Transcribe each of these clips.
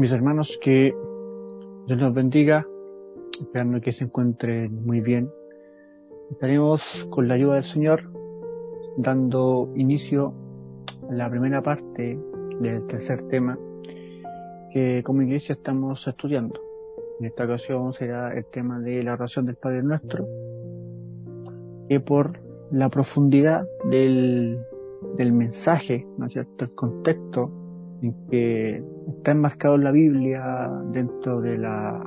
Mis hermanos, que Dios los bendiga, esperando que se encuentren muy bien. Estaremos con la ayuda del Señor dando inicio a la primera parte del tercer tema que como iglesia estamos estudiando. En esta ocasión será el tema de la oración del Padre Nuestro, que por la profundidad del, del mensaje, ¿no es cierto?, el contexto en que está enmarcado en la Biblia, dentro de la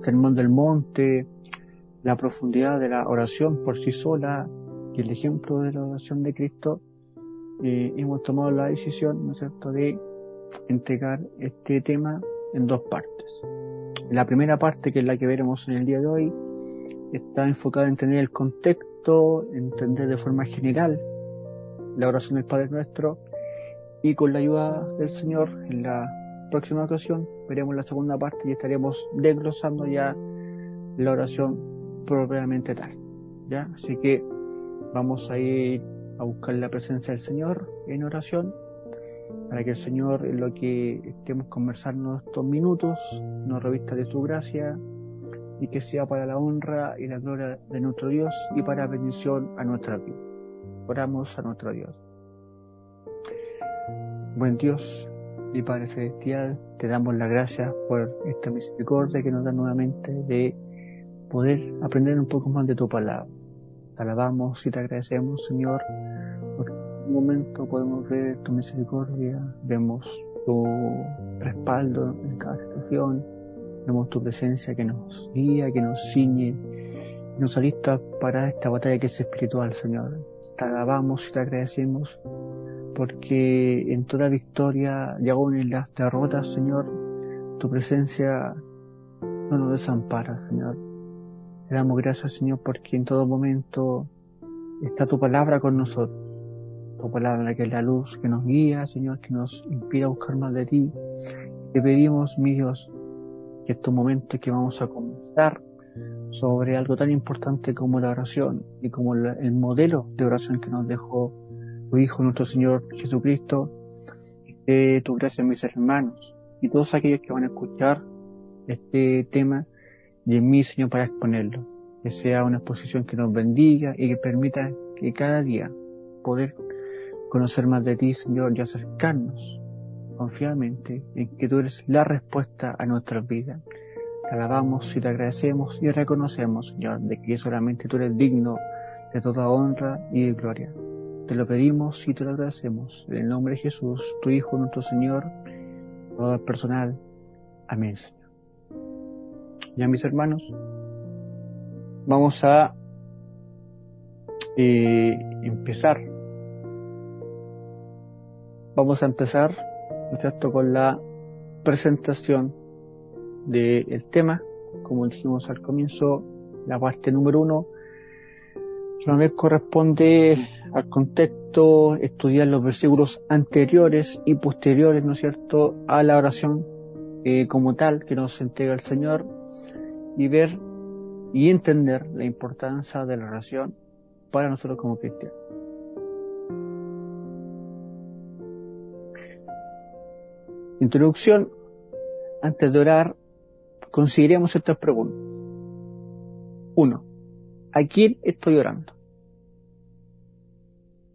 Sermón del Monte, la profundidad de la oración por sí sola y el ejemplo de la oración de Cristo, eh, hemos tomado la decisión, ¿no es cierto?, de entregar este tema en dos partes. La primera parte, que es la que veremos en el día de hoy, está enfocada en tener el contexto, entender de forma general la oración del Padre Nuestro y con la ayuda del Señor en la próxima ocasión veremos la segunda parte y estaremos desglosando ya la oración propiamente tal. ¿ya? Así que vamos a ir a buscar la presencia del Señor en oración para que el Señor, en lo que estemos conversando estos minutos, nos revista de su gracia y que sea para la honra y la gloria de nuestro Dios y para bendición a nuestra vida. Oramos a nuestro Dios. Buen Dios y Padre Celestial, te damos la gracia por esta misericordia que nos da nuevamente de poder aprender un poco más de tu palabra. Te alabamos y te agradecemos, Señor, un momento podemos ver tu misericordia, vemos tu respaldo en cada situación, vemos tu presencia que nos guía, que nos ciñe, nos alista para esta batalla que es espiritual, Señor. Te alabamos y te agradecemos porque en toda victoria y aún en las derrotas, Señor, tu presencia no nos desampara, Señor. Te damos gracias, Señor, porque en todo momento está tu palabra con nosotros tu palabra que es la luz que nos guía, Señor, que nos inspira a buscar más de ti. Te pedimos, mi Dios, que estos momentos que vamos a comenzar sobre algo tan importante como la oración y como el modelo de oración que nos dejó Hijo, nuestro Señor Jesucristo, de tu gracia, mis hermanos, y todos aquellos que van a escuchar este tema y en mí, Señor, para exponerlo. Que sea una exposición que nos bendiga y que permita que cada día poder conocer más de ti, Señor, y acercarnos confiadamente en que tú eres la respuesta a nuestras vidas. Te alabamos y te agradecemos y reconocemos, Señor, de que solamente tú eres digno de toda honra y gloria. Te lo pedimos y te lo agradecemos. En el nombre de Jesús, tu Hijo, nuestro Señor, todo personal. Amén, Señor. Ya, mis hermanos, vamos a eh, empezar Vamos a empezar, ¿no con la presentación del tema. Como dijimos al comienzo, la parte número uno, vez corresponde al contexto, estudiar los versículos anteriores y posteriores, ¿no es cierto?, a la oración eh, como tal que nos entrega el Señor y ver y entender la importancia de la oración para nosotros como cristianos. Introducción. Antes de orar, consideremos estas preguntas. Uno, ¿a quién estoy orando?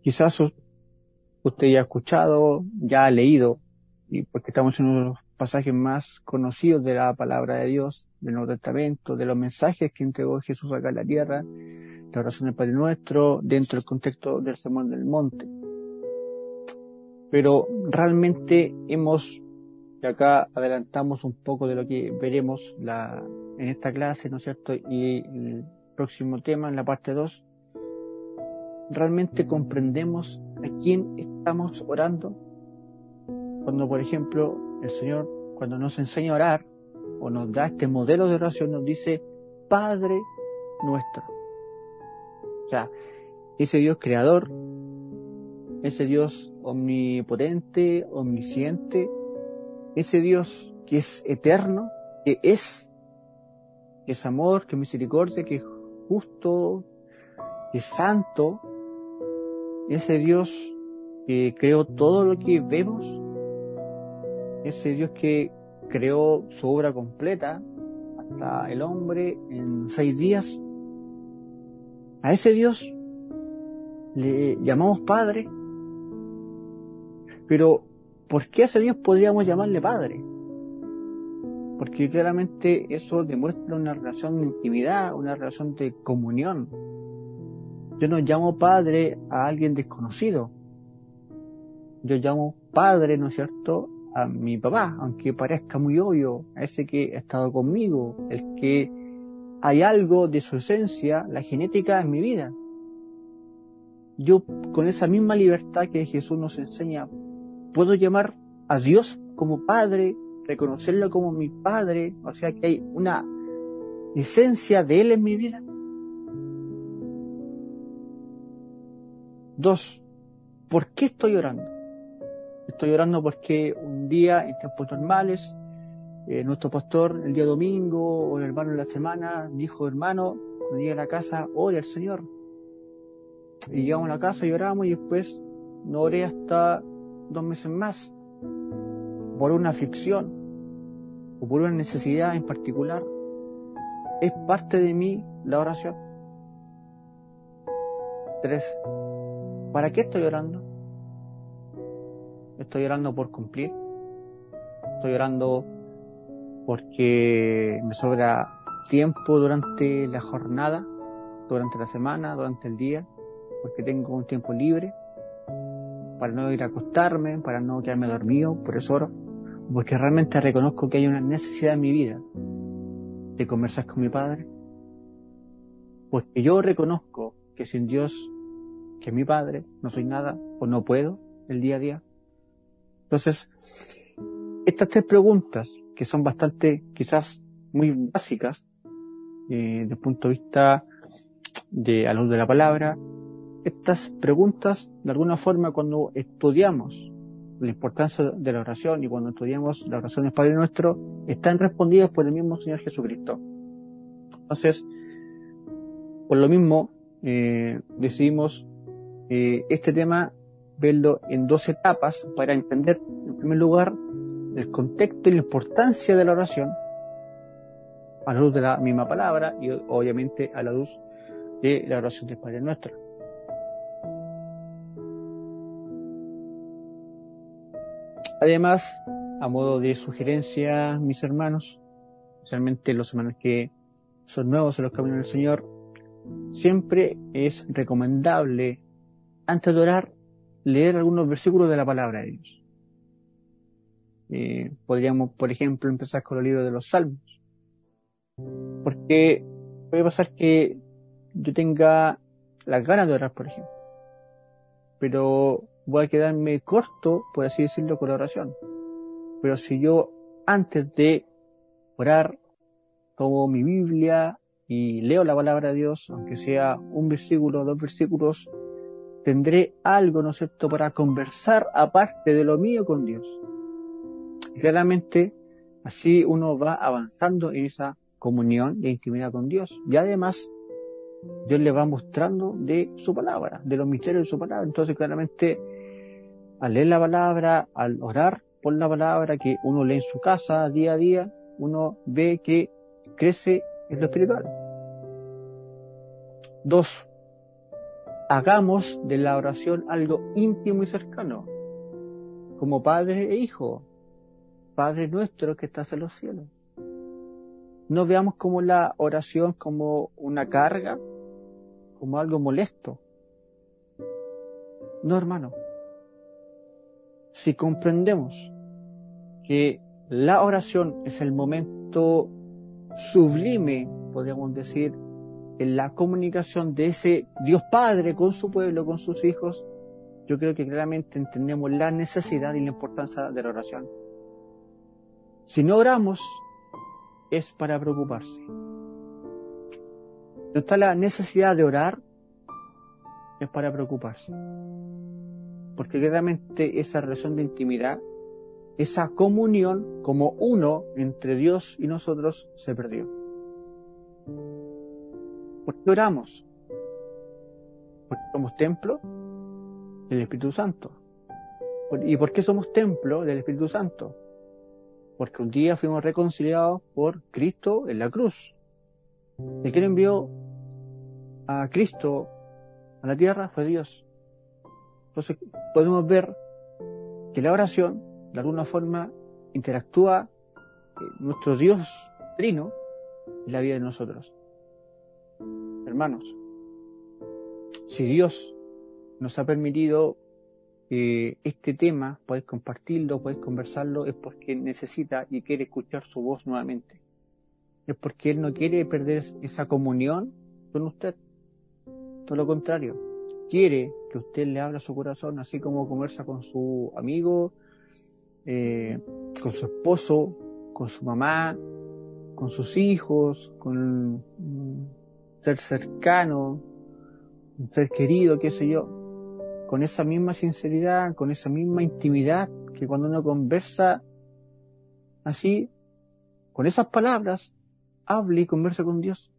Quizás usted ya ha escuchado, ya ha leído, y porque estamos en uno de los pasajes más conocidos de la palabra de Dios, del Nuevo Testamento, de los mensajes que entregó Jesús acá en la tierra, la oración del Padre Nuestro, dentro del contexto del Sermón del Monte. Pero realmente hemos y acá adelantamos un poco de lo que veremos la, en esta clase, ¿no es cierto? Y el próximo tema, en la parte 2, realmente comprendemos a quién estamos orando. Cuando, por ejemplo, el Señor, cuando nos enseña a orar, o nos da este modelo de oración, nos dice, Padre nuestro. O sea, ese Dios creador, ese Dios omnipotente, omnisciente, ese Dios que es eterno, que es, que es amor, que es misericordia, que es justo, que es santo, ese Dios que creó todo lo que vemos, ese Dios que creó su obra completa hasta el hombre en seis días. A ese Dios le llamamos Padre. Pero, ¿por qué a ese Dios podríamos llamarle Padre? Porque claramente eso demuestra una relación de intimidad, una relación de comunión. Yo no llamo Padre a alguien desconocido. Yo llamo Padre, ¿no es cierto?, a mi papá, aunque parezca muy obvio, a ese que ha estado conmigo, el que hay algo de su esencia, la genética en mi vida. Yo con esa misma libertad que Jesús nos enseña, puedo llamar a Dios como Padre, reconocerlo como mi Padre, o sea que hay una esencia de Él en mi vida. Dos, ¿por qué estoy orando? Estoy orando porque un día, en tiempos normales, eh, nuestro pastor el día domingo o el hermano en la semana dijo, hermano, cuando llegue a la casa, ore al Señor. Y llegamos a la casa y oramos y después no oré hasta dos meses más por una aflicción o por una necesidad en particular. Es parte de mí la oración. Tres. ¿Para qué estoy orando? Estoy orando por cumplir. Estoy orando porque me sobra tiempo durante la jornada, durante la semana, durante el día, porque tengo un tiempo libre para no ir a acostarme, para no quedarme dormido, por eso oro, porque realmente reconozco que hay una necesidad en mi vida de conversar con mi Padre, porque yo reconozco que sin Dios, que mi Padre, no soy nada o no puedo el día a día. Entonces, estas tres preguntas, que son bastante, quizás muy básicas, eh, desde el punto de vista de a luz de la palabra, estas preguntas, de alguna forma, cuando estudiamos la importancia de la oración y cuando estudiamos la oración del Padre Nuestro, están respondidas por el mismo Señor Jesucristo. Entonces, por lo mismo, eh, decidimos eh, este tema verlo en dos etapas para entender, en primer lugar, el contexto y la importancia de la oración a la luz de la misma palabra y obviamente a la luz de la oración del Padre Nuestro. Además, a modo de sugerencia, mis hermanos, especialmente los hermanos que son nuevos en los caminos del Señor, siempre es recomendable, antes de orar, leer algunos versículos de la palabra de Dios. Eh, podríamos, por ejemplo, empezar con el libro de los Salmos. Porque puede pasar que yo tenga las ganas de orar, por ejemplo. Pero voy a quedarme corto, por así decirlo, con la oración. Pero si yo antes de orar tomo mi Biblia y leo la palabra de Dios, aunque sea un versículo, dos versículos, tendré algo, ¿no es cierto?, para conversar aparte de lo mío con Dios. Y claramente, así uno va avanzando en esa comunión e intimidad con Dios. Y además, Dios le va mostrando de su palabra, de los misterios de su palabra. Entonces, claramente, al leer la palabra, al orar por la palabra que uno lee en su casa día a día, uno ve que crece en lo espiritual. Dos, hagamos de la oración algo íntimo y cercano, como padre e hijo, Padre nuestro que estás en los cielos. No veamos como la oración como una carga, como algo molesto. No, hermano si comprendemos que la oración es el momento sublime, podríamos decir, en la comunicación de ese Dios Padre con su pueblo, con sus hijos, yo creo que claramente entendemos la necesidad y la importancia de la oración. Si no oramos, es para preocuparse. No está la necesidad de orar, es para preocuparse porque realmente esa relación de intimidad, esa comunión como uno entre Dios y nosotros se perdió. ¿Por qué oramos? Porque somos templo del Espíritu Santo. ¿Y por qué somos templo del Espíritu Santo? porque un día fuimos reconciliados por Cristo en la cruz. ¿De quién envió a Cristo a la tierra? Fue Dios. Entonces podemos ver que la oración, de alguna forma, interactúa nuestro Dios trino en la vida de nosotros. Hermanos, si Dios nos ha permitido eh, este tema, puedes compartirlo, puedes conversarlo, es porque necesita y quiere escuchar su voz nuevamente. Es porque Él no quiere perder esa comunión con usted. Todo lo contrario, quiere que usted le abra su corazón, así como conversa con su amigo, eh, con su esposo, con su mamá, con sus hijos, con ser cercano, un ser querido, qué sé yo con esa misma sinceridad, con esa misma intimidad que cuando uno conversa así, con esas palabras, hable y conversa con Dios.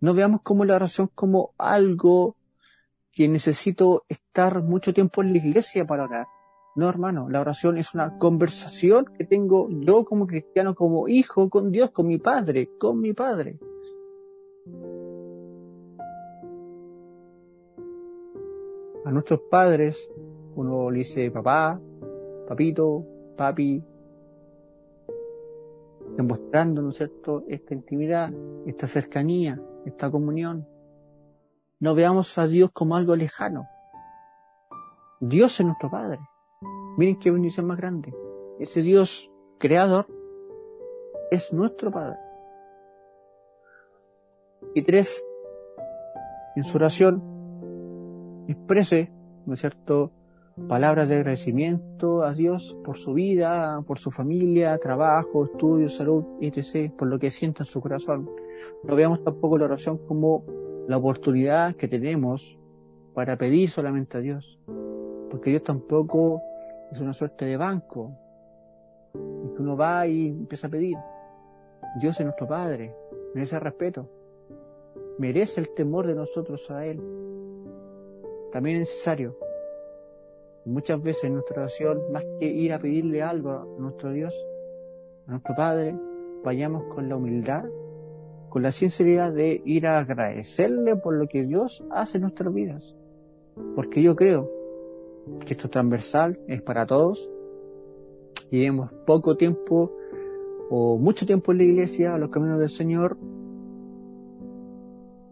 No veamos como la oración como algo que necesito estar mucho tiempo en la iglesia para orar. No, hermano, la oración es una conversación que tengo yo como cristiano, como hijo con Dios, con mi Padre, con mi Padre. A nuestros padres, uno le dice papá, papito, papi, demostrando, ¿no es cierto?, esta intimidad, esta cercanía, esta comunión. No veamos a Dios como algo lejano. Dios es nuestro Padre. Miren qué bendición más grande. Ese Dios creador es nuestro Padre. Y tres, en su oración, exprese, ¿no es cierto?, palabras de agradecimiento a Dios por su vida, por su familia, trabajo, estudio, salud, etc., por lo que sienta en su corazón. No veamos tampoco la oración como la oportunidad que tenemos para pedir solamente a Dios, porque Dios tampoco es una suerte de banco, que uno va y empieza a pedir. Dios es nuestro Padre, merece respeto, merece el temor de nosotros a Él también es necesario. Muchas veces en nuestra oración, más que ir a pedirle algo a nuestro Dios, a nuestro Padre, vayamos con la humildad, con la sinceridad de ir a agradecerle por lo que Dios hace en nuestras vidas. Porque yo creo que esto es transversal, es para todos, y hemos poco tiempo o mucho tiempo en la iglesia, a los caminos del Señor,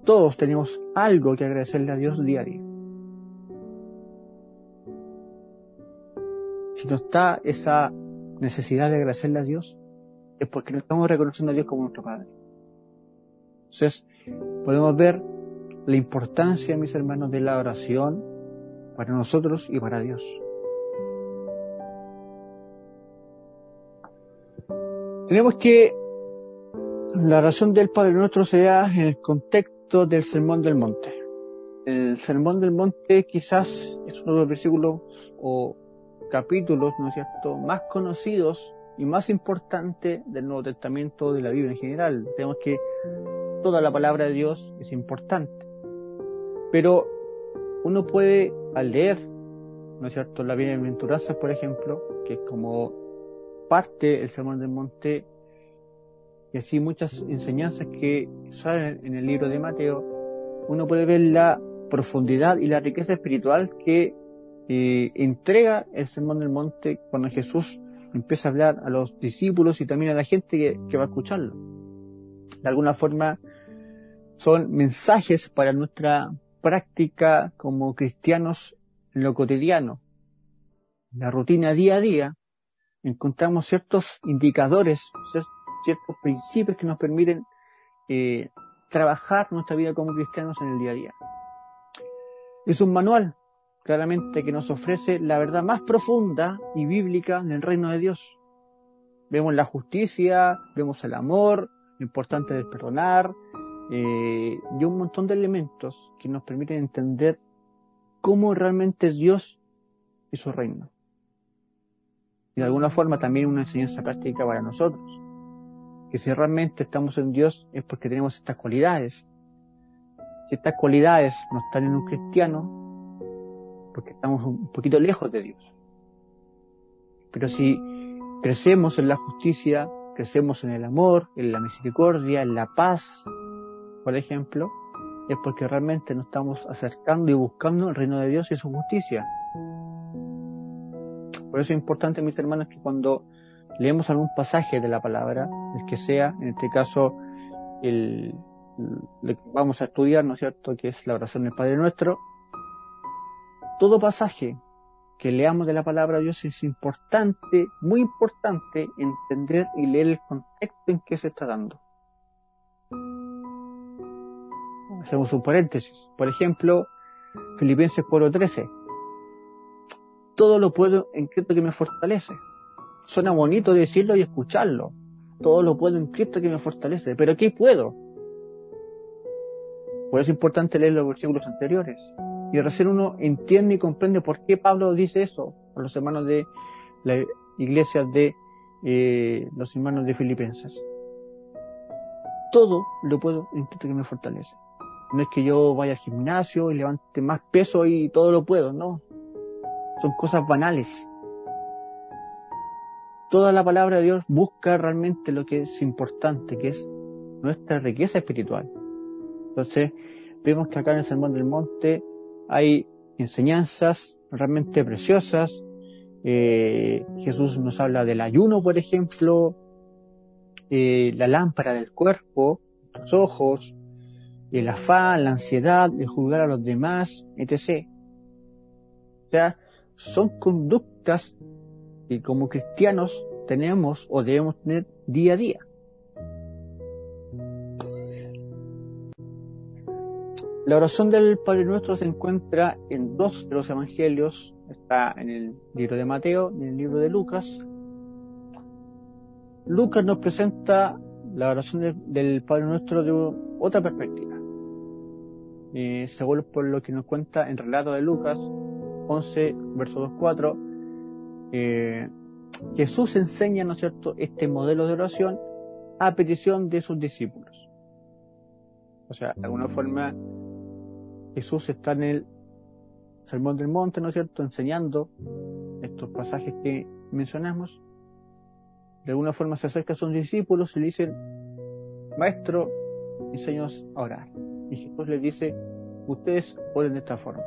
todos tenemos algo que agradecerle a Dios día a día. Si no está esa necesidad de agradecerle a Dios, es porque no estamos reconociendo a Dios como nuestro Padre. Entonces, podemos ver la importancia, mis hermanos, de la oración para nosotros y para Dios. Tenemos que la oración del Padre nuestro sea en el contexto del Sermón del Monte. El Sermón del Monte quizás es uno de los versículos o capítulos, ¿no es cierto?, más conocidos y más importantes del Nuevo Testamento de la Biblia en general. Sabemos que toda la palabra de Dios es importante. Pero uno puede, al leer, ¿no es cierto?, la Bienaventuranza, por ejemplo, que es como parte del Sermón del Monte, y así muchas enseñanzas que salen en el libro de Mateo, uno puede ver la profundidad y la riqueza espiritual que entrega el sermón del monte cuando Jesús empieza a hablar a los discípulos y también a la gente que, va a escucharlo. De alguna forma son mensajes para nuestra práctica como cristianos en lo cotidiano. la rutina día a día encontramos ciertos indicadores, ciertos principios que nos permiten eh, trabajar nuestra vida como cristianos en el día a día. Es un manual claramente que nos ofrece la verdad más profunda y bíblica en el reino de Dios. Vemos la justicia, vemos el amor, lo importante de perdonar, eh, y un montón de elementos que nos permiten entender cómo realmente Dios y su reino. Y de alguna forma también una enseñanza práctica para nosotros. Que si realmente estamos en Dios es porque tenemos estas cualidades. Si estas cualidades no están en un cristiano, porque estamos un poquito lejos de Dios. Pero si crecemos en la justicia, crecemos en el amor, en la misericordia, en la paz, por ejemplo, es porque realmente nos estamos acercando y buscando el reino de Dios y su justicia. Por eso es importante, mis hermanos, que cuando leemos algún pasaje de la palabra, el que sea, en este caso, el, que vamos a estudiar, ¿no es cierto?, que es la oración del Padre Nuestro, todo pasaje que leamos de la palabra de Dios es importante, muy importante, entender y leer el contexto en que se está dando. Hacemos un paréntesis. Por ejemplo, Filipenses 4:13. Todo lo puedo en Cristo que me fortalece. Suena bonito decirlo y escucharlo. Todo lo puedo en Cristo que me fortalece. Pero ¿qué puedo? Por eso es importante leer los versículos anteriores. Y recién uno entiende y comprende por qué Pablo dice eso a los hermanos de la iglesia de eh, los hermanos de Filipenses. Todo lo puedo en Cristo que me fortalece. No es que yo vaya al gimnasio y levante más peso y todo lo puedo, no. Son cosas banales. Toda la palabra de Dios busca realmente lo que es importante, que es nuestra riqueza espiritual. Entonces, vemos que acá en el Sermón del Monte hay enseñanzas realmente preciosas. Eh, Jesús nos habla del ayuno, por ejemplo, eh, la lámpara del cuerpo, los ojos, el afán, la ansiedad, el juzgar a los demás, etc. O sea, son conductas que como cristianos tenemos o debemos tener día a día. La oración del Padre Nuestro se encuentra en dos de los evangelios, está en el libro de Mateo y en el libro de Lucas. Lucas nos presenta la oración del Padre Nuestro de otra perspectiva. Eh, según por lo que nos cuenta en relato de Lucas 11, verso 2.4, eh, Jesús enseña, ¿no es cierto?, este modelo de oración a petición de sus discípulos. O sea, de alguna forma, Jesús está en el Sermón del Monte, ¿no es cierto?, enseñando estos pasajes que mencionamos. De alguna forma se acerca a sus discípulos y le dicen, Maestro, enséñanos a orar. Y Jesús les dice, ustedes oren de esta forma.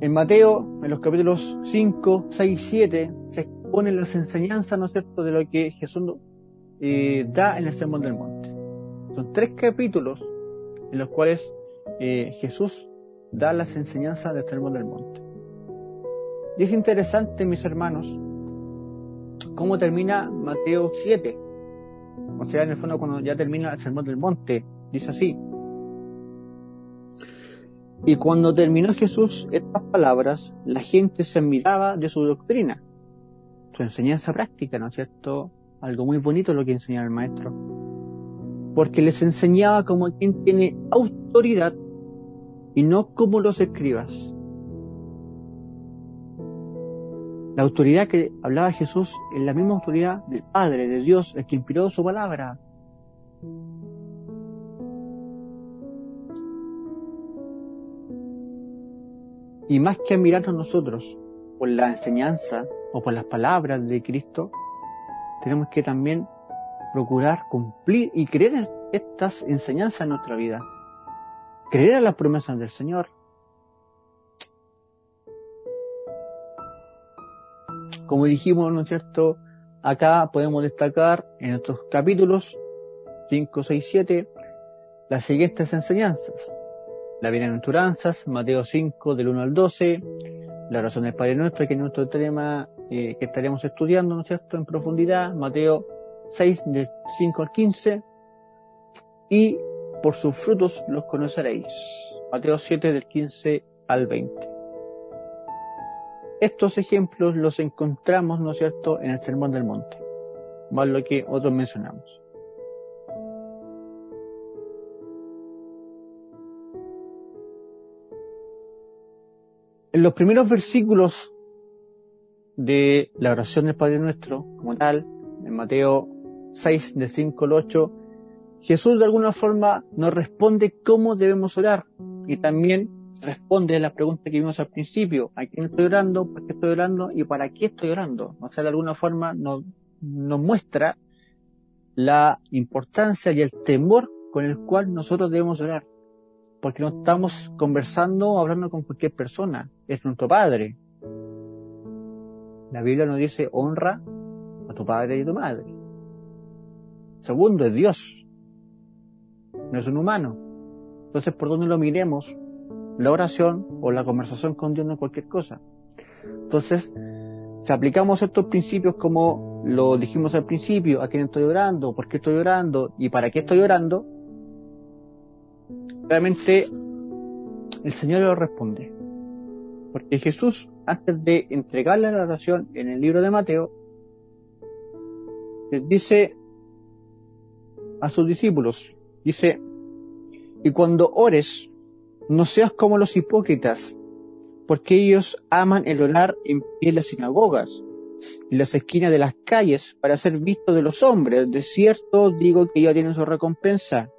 En Mateo, en los capítulos 5, 6 y 7, se exponen las enseñanzas, ¿no es cierto?, de lo que Jesús eh, da en el Sermón del Monte. Son tres capítulos en los cuales eh, Jesús da las enseñanzas del Sermón del Monte. Y es interesante, mis hermanos, cómo termina Mateo 7. O sea, en el fondo, cuando ya termina el Sermón del Monte, dice así. Y cuando terminó Jesús estas palabras, la gente se admiraba de su doctrina, su enseñanza práctica, ¿no es cierto? Algo muy bonito lo que enseñaba el maestro porque les enseñaba como quien tiene autoridad y no como los escribas. La autoridad que hablaba Jesús es la misma autoridad del Padre, de Dios, el que inspiró su palabra. Y más que admirarnos nosotros por la enseñanza o por las palabras de Cristo, tenemos que también procurar cumplir y creer estas enseñanzas en nuestra vida. Creer a las promesas del Señor. Como dijimos, ¿no es cierto? Acá podemos destacar en estos capítulos 5, 6, 7 las siguientes enseñanzas. La bienaventuranzas, Mateo 5 del 1 al 12, la oración del Padre Nuestro, que es nuestro tema eh, que estaremos estudiando, ¿no es cierto?, en profundidad, Mateo 6 del 5 al 15 y por sus frutos los conoceréis. Mateo 7 del 15 al 20. Estos ejemplos los encontramos, ¿no es cierto?, en el Sermón del Monte, más lo que otros mencionamos. En los primeros versículos de la oración del Padre Nuestro, como tal, en Mateo 6, de 5 al 8, Jesús de alguna forma nos responde cómo debemos orar y también responde a la pregunta que vimos al principio, ¿a quién estoy orando? ¿Por qué estoy orando? ¿Y para qué estoy orando? O sea, de alguna forma nos, nos muestra la importancia y el temor con el cual nosotros debemos orar. Porque no estamos conversando o hablando con cualquier persona, es nuestro Padre. La Biblia nos dice honra a tu padre y a tu madre. Segundo, es Dios. No es un humano. Entonces, por donde lo miremos, la oración o la conversación con Dios no es cualquier cosa. Entonces, si aplicamos estos principios como lo dijimos al principio, a quién estoy orando, por qué estoy orando y para qué estoy orando, realmente el Señor lo responde. Porque Jesús, antes de entregarle la oración en el libro de Mateo, les dice a sus discípulos, dice, y cuando ores, no seas como los hipócritas, porque ellos aman el orar en pie en las sinagogas y las esquinas de las calles para ser vistos de los hombres. De cierto digo que ya tienen su recompensa.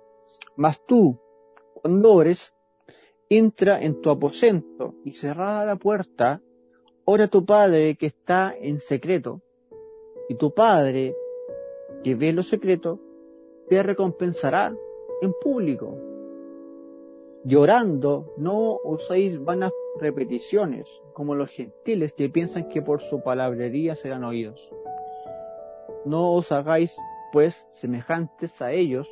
Mas tú, cuando ores, entra en tu aposento y cerrada la puerta, ora a tu Padre que está en secreto, y tu Padre que ve lo secreto, te recompensará en público. Llorando, no uséis vanas repeticiones, como los gentiles que piensan que por su palabrería serán oídos. No os hagáis, pues, semejantes a ellos,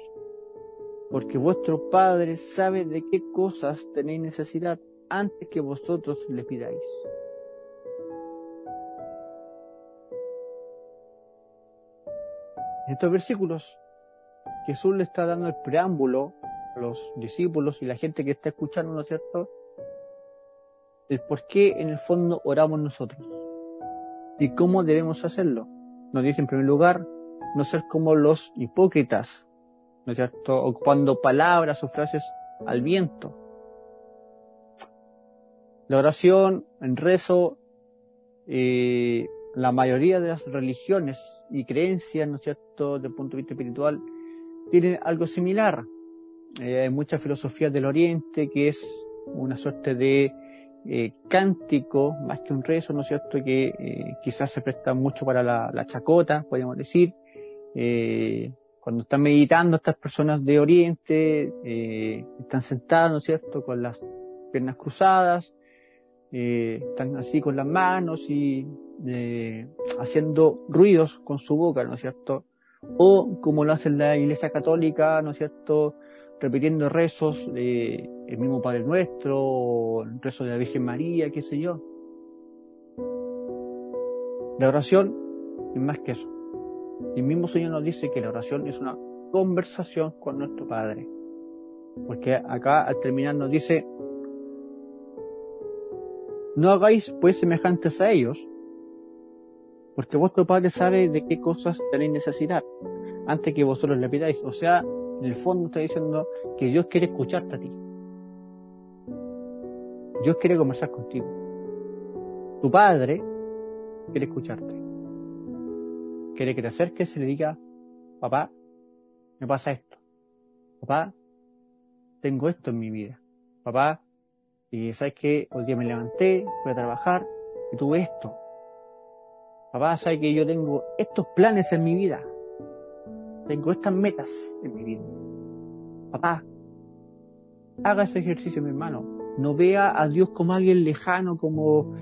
porque vuestro Padre sabe de qué cosas tenéis necesidad antes que vosotros le pidáis. En estos versículos, Jesús le está dando el preámbulo a los discípulos y la gente que está escuchando, ¿no es cierto? El por qué en el fondo oramos nosotros y cómo debemos hacerlo. Nos dice en primer lugar, no ser como los hipócritas, ¿no es cierto? Ocupando palabras o frases al viento. La oración, en rezo, eh, la mayoría de las religiones y creencias, ¿no es cierto?, desde el punto de vista espiritual, tienen algo similar. Eh, hay muchas filosofías del Oriente que es una suerte de eh, cántico, más que un rezo, ¿no es cierto?, que eh, quizás se presta mucho para la, chacota, podríamos decir. Eh, cuando están meditando estas personas de Oriente, están sentadas, ¿no es cierto?, con las piernas cruzadas, están así con las manos y haciendo ruidos con su boca, ¿no es cierto? O como lo hace la Iglesia Católica, ¿no es cierto? Repitiendo rezos de el mismo Padre Nuestro, el rezo de la Virgen María, qué sé yo. La oración es más que eso. El mismo Señor nos dice que la oración es una conversación con nuestro Padre. Porque acá al terminar nos dice, no hagáis pues semejantes a ellos, porque vuestro Padre sabe de qué cosas tenéis necesidad antes que vosotros le pidáis. O sea, en el fondo está diciendo que Dios quiere escucharte a ti. Dios quiere conversar contigo. Tu Padre quiere escucharte. Quiere que te acerques y le diga, papá, me pasa esto. Papá, tengo esto en mi vida. Papá, y sabes que hoy día me levanté, fui a trabajar y tuve esto. Papá, sabes que yo tengo estos planes en mi vida. Tengo estas metas en mi vida. Papá, haga ese ejercicio, mi hermano. No vea a Dios como alguien lejano, como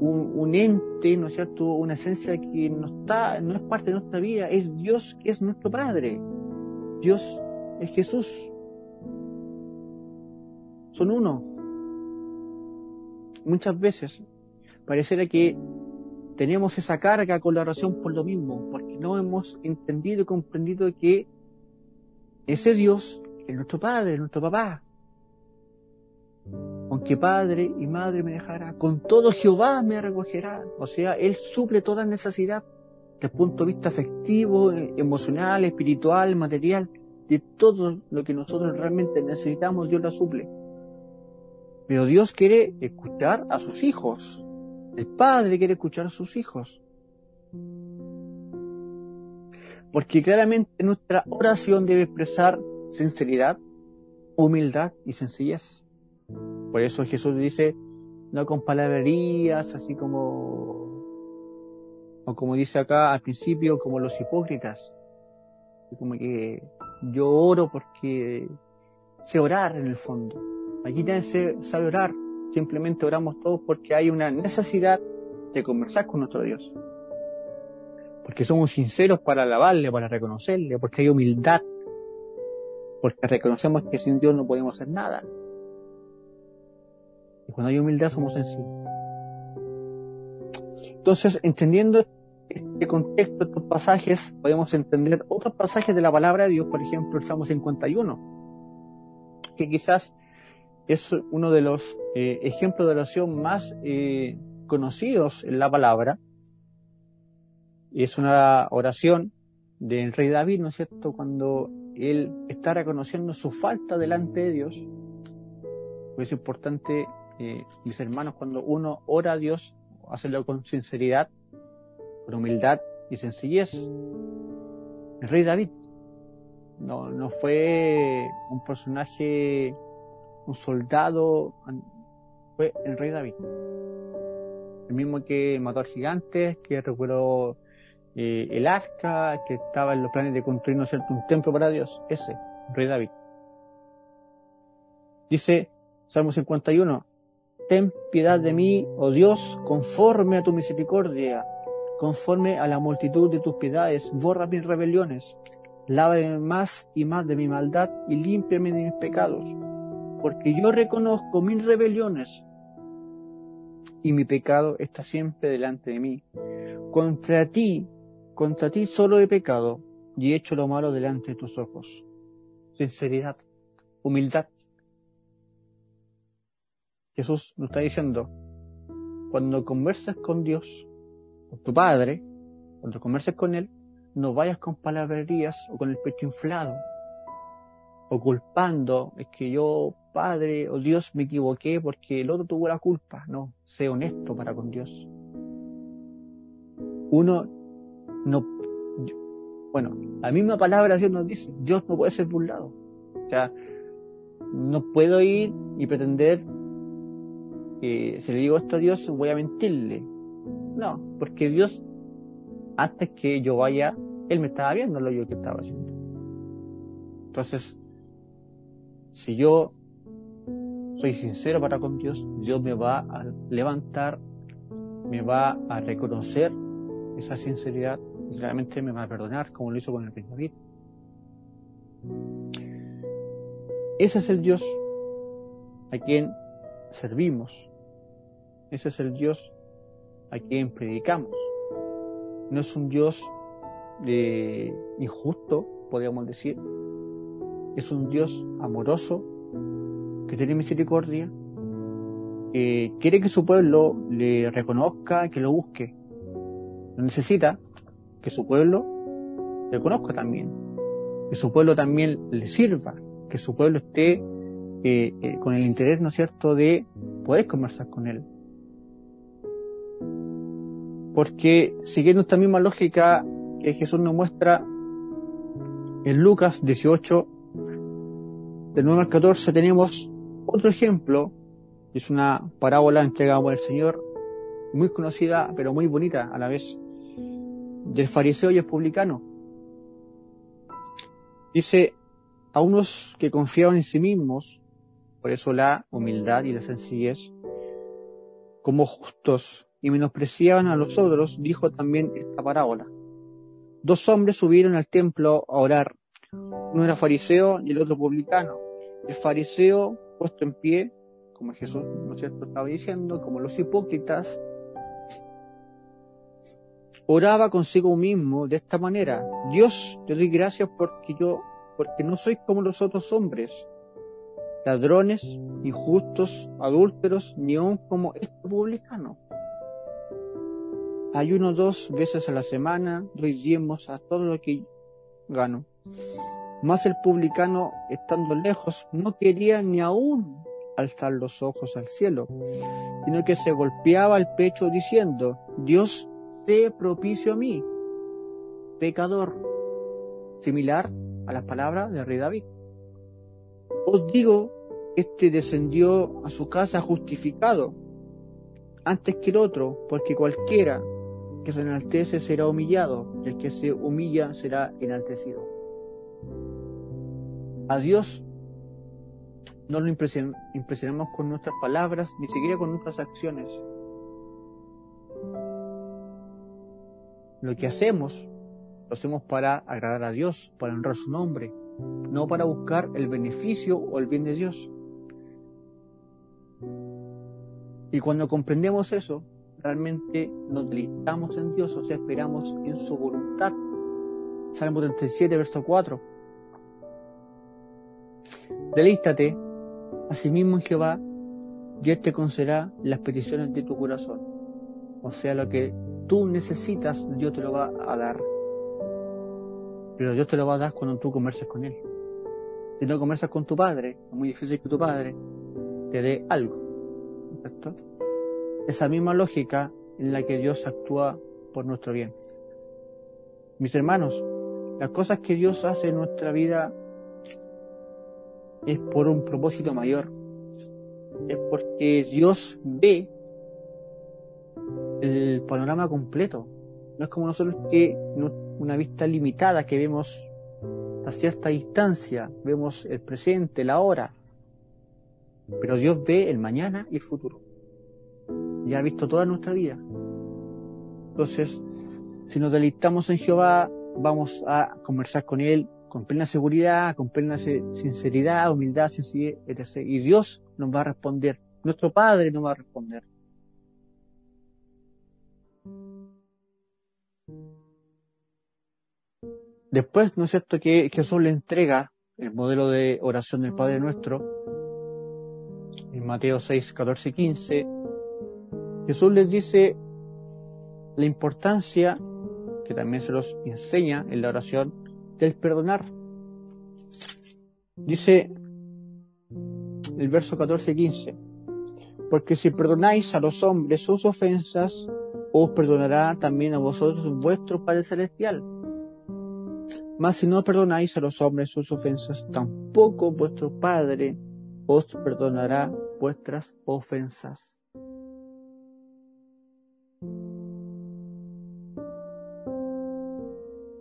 un, un, ente, ¿no es cierto? Una esencia que no está, no es parte de nuestra vida. Es Dios que es nuestro Padre. Dios es Jesús. Son uno. Muchas veces pareciera que tenemos esa carga con la oración por lo mismo, porque no hemos entendido y comprendido que ese Dios es nuestro Padre, nuestro papá. Aunque padre y madre me dejará, con todo Jehová me recogerá. O sea, Él suple toda necesidad, desde el punto de vista afectivo, emocional, espiritual, material, de todo lo que nosotros realmente necesitamos, Dios la suple. Pero Dios quiere escuchar a sus hijos. El Padre quiere escuchar a sus hijos. Porque claramente nuestra oración debe expresar sinceridad, humildad y sencillez. Por eso Jesús dice, no con palabrerías, así como, o como dice acá al principio, como los hipócritas. Como que yo oro porque sé orar en el fondo. Aquí nadie sabe orar. Simplemente oramos todos porque hay una necesidad de conversar con nuestro Dios. Porque somos sinceros para alabarle, para reconocerle, porque hay humildad. Porque reconocemos que sin Dios no podemos hacer nada. Y cuando hay humildad somos sencillos. Entonces, entendiendo este contexto, estos pasajes, podemos entender otros pasajes de la palabra de Dios, por ejemplo, el Salmo 51, que quizás es uno de los eh, ejemplos de oración más eh, conocidos en la palabra. Es una oración del rey David, ¿no es cierto?, cuando él está reconociendo su falta delante de Dios. es importante, eh, mis hermanos, cuando uno ora a Dios, hacerlo con sinceridad, con humildad y sencillez. El rey David no, no fue un personaje, un soldado, fue el rey David. El mismo que mató al gigante, que recuperó eh, el arca, que estaba en los planes de construir, ¿no cierto?, un templo para Dios. Ese, el rey David. Dice Salmo 51, Ten piedad de mí, oh Dios, conforme a tu misericordia conforme a la multitud de tus piedades, borra mis rebeliones, lávame más y más de mi maldad y límpiame de mis pecados, porque yo reconozco mis rebeliones y mi pecado está siempre delante de mí. Contra ti, contra ti solo he pecado y he hecho lo malo delante de tus ojos. Sinceridad, humildad. Jesús nos está diciendo, cuando conversas con Dios, con tu padre, cuando converses con él, no vayas con palabrerías o con el pecho inflado, o culpando, es que yo, padre o Dios, me equivoqué porque el otro tuvo la culpa. No, sé honesto para con Dios. Uno no, bueno, la misma palabra Dios nos dice, Dios no puede ser burlado. O sea, no puedo ir y pretender que si le digo esto a Dios voy a mentirle. No, porque Dios, antes que yo vaya, Él me estaba viendo lo yo que estaba haciendo. Entonces, si yo soy sincero para con Dios, Dios me va a levantar, me va a reconocer esa sinceridad y realmente me va a perdonar como lo hizo con el rey David. Ese es el Dios a quien servimos. Ese es el Dios a quien predicamos. No es un Dios de injusto, podríamos decir. Es un Dios amoroso, que tiene misericordia, quiere que su pueblo le reconozca, que lo busque. Necesita que su pueblo le conozca también, que su pueblo también le sirva, que su pueblo esté eh, eh, con el interés, ¿no es cierto?, de poder conversar con él, porque siguiendo esta misma lógica que Jesús nos muestra en Lucas 18, del 9 al 14, tenemos otro ejemplo, es una parábola entregada por el Señor, muy conocida, pero muy bonita a la vez, del fariseo y el publicano. Dice, a unos que confiaban en sí mismos, por eso la humildad y la sencillez, como justos y menospreciaban a los otros, dijo también esta parábola. Dos hombres subieron al templo a orar. Uno era fariseo y el otro publicano. El fariseo, puesto en pie, como Jesús ¿no es estaba diciendo, como los hipócritas, oraba consigo mismo de esta manera. Dios, te doy gracias porque yo, porque no soy como los otros hombres, ladrones, injustos, adúlteros, ni aun como este publicano ayuno dos veces a la semana, doy diezmos a todo lo que gano. Mas el publicano, estando lejos, no quería ni aún alzar los ojos al cielo, sino que se golpeaba el pecho diciendo, Dios, sé propicio a mí, pecador, similar a las palabras del rey David. Os digo este descendió a su casa justificado antes que el otro, porque cualquiera que se enaltece será humillado, y el que se humilla será enaltecido. A Dios no lo impresionamos con nuestras palabras, ni siquiera con nuestras acciones. Lo que hacemos, lo hacemos para agradar a Dios, para honrar su nombre, no para buscar el beneficio o el bien de Dios. Y cuando comprendemos eso, realmente nos deleitamos en Dios, o sea, esperamos en su voluntad. Salmo 37, verso 4. Deleítate asimismo en Jehová, y Él te concederá las peticiones de tu corazón. O sea, lo que tú necesitas, Dios te lo va a dar. Pero Dios te lo va a dar cuando tú converses con Él. Si no conversas con tu padre, es muy difícil que tu padre te dé algo. ¿Cierto? Esa misma lógica en la que Dios actúa por nuestro bien. Mis hermanos, las cosas que Dios hace en nuestra vida es por un propósito mayor. Es porque Dios ve el panorama completo. No es como nosotros que una vista limitada que vemos a cierta distancia, vemos el presente, la hora. Pero Dios ve el mañana y el futuro. Y ha visto toda nuestra vida. Entonces, si nos deleitamos en Jehová, vamos a conversar con Él con plena seguridad, con plena sinceridad, humildad, sencillez, etc. Y Dios nos va a responder. Nuestro Padre nos va a responder. Después, ¿no es cierto?, que Jesús le entrega el modelo de oración del Padre Nuestro, en Mateo 6, 14 y 15, Jesús les dice la importancia, que también se los enseña en la oración, del perdonar. Dice el verso 14 y 15, porque si perdonáis a los hombres sus ofensas, os perdonará también a vosotros vuestro Padre Celestial mas si no perdonáis a los hombres sus ofensas, tampoco vuestro Padre os perdonará vuestras ofensas.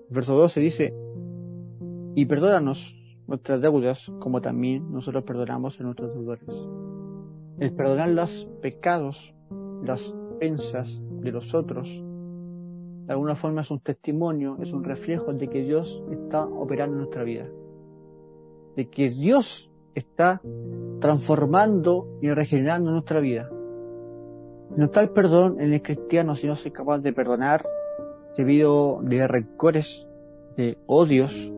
Verso 12 dice, y perdónanos nuestras deudas como también nosotros perdonamos a nuestros deudores. El perdonar los pecados, las ofensas de los otros, de alguna forma es un testimonio, es un reflejo de que Dios está operando en nuestra vida. De que Dios está transformando y regenerando nuestra vida. No está el perdón en el cristiano si no soy capaz de perdonar debido de rencores, de odios,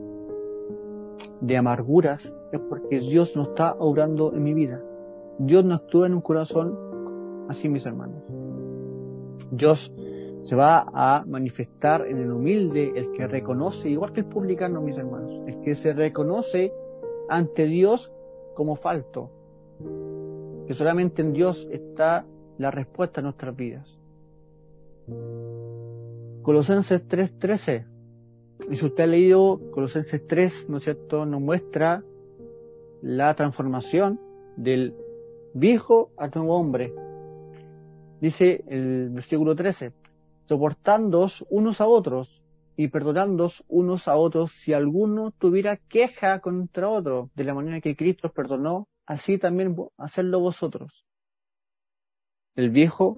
de amarguras, es porque Dios no está obrando en mi vida. Dios no actúa en un corazón así, mis hermanos. Dios se va a manifestar en el humilde, el que reconoce, igual que el publicano, mis hermanos, el que se reconoce ante Dios como falto, que solamente en Dios está la respuesta a nuestras vidas. Colosenses 3:13. Y si usted ha leído Colosenses 3, ¿no es cierto?, nos muestra la transformación del viejo al nuevo hombre. Dice el versículo 13, soportándoos unos a otros y perdonándoos unos a otros si alguno tuviera queja contra otro, de la manera que Cristo perdonó, así también hacerlo vosotros. El viejo,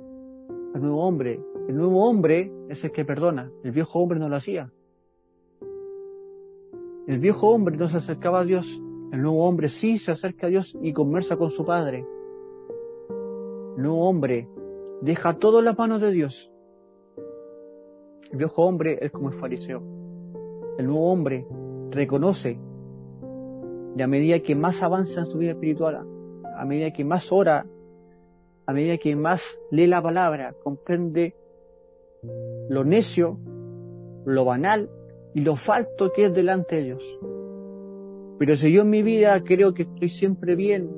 el nuevo hombre, el nuevo hombre es el que perdona, el viejo hombre no lo hacía. El viejo hombre no se acercaba a Dios, el nuevo hombre sí se acerca a Dios y conversa con su Padre. El nuevo hombre deja todo en las manos de Dios el viejo hombre es como el fariseo. El nuevo hombre reconoce y a medida que más avanza en su vida espiritual, a medida que más ora, a medida que más lee la palabra, comprende lo necio, lo banal y lo falto que es delante de Dios. Pero si yo en mi vida creo que estoy siempre bien,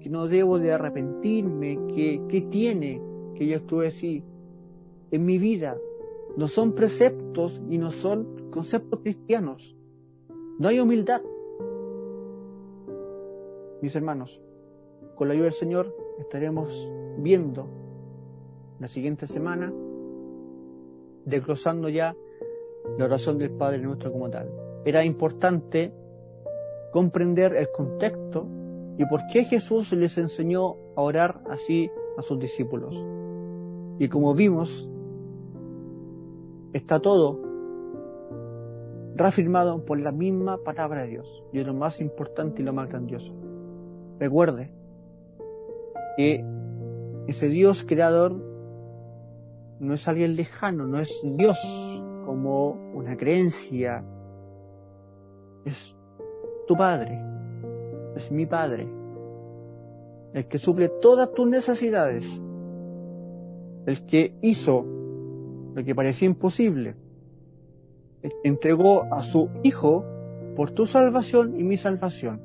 que no debo de arrepentirme, que, ¿qué tiene que yo estuve así en mi vida? no son preceptos y no son conceptos cristianos. No hay humildad. Mis hermanos, con la ayuda del Señor, estaremos viendo la siguiente semana, desglosando ya la oración del Padre nuestro como tal. Era importante comprender el contexto y por qué Jesús les enseñó a orar así a sus discípulos. Y como vimos, está todo reafirmado por la misma palabra de Dios. Y es lo más importante y lo más grandioso. Recuerde que ese Dios creador no es alguien lejano, no es Dios como una creencia, es tu Padre, es mi Padre, el que suple todas tus necesidades, el que hizo lo que parecía imposible, el que entregó a su Hijo por tu salvación y mi salvación,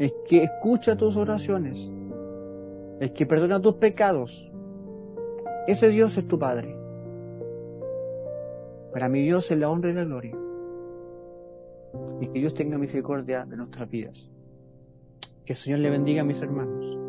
el que escucha tus oraciones, el que perdona tus pecados. Ese Dios es tu Padre. Para mi Dios es la honra y la gloria. Y que Dios tenga misericordia de nuestras vidas. Que el Señor le bendiga a mis hermanos.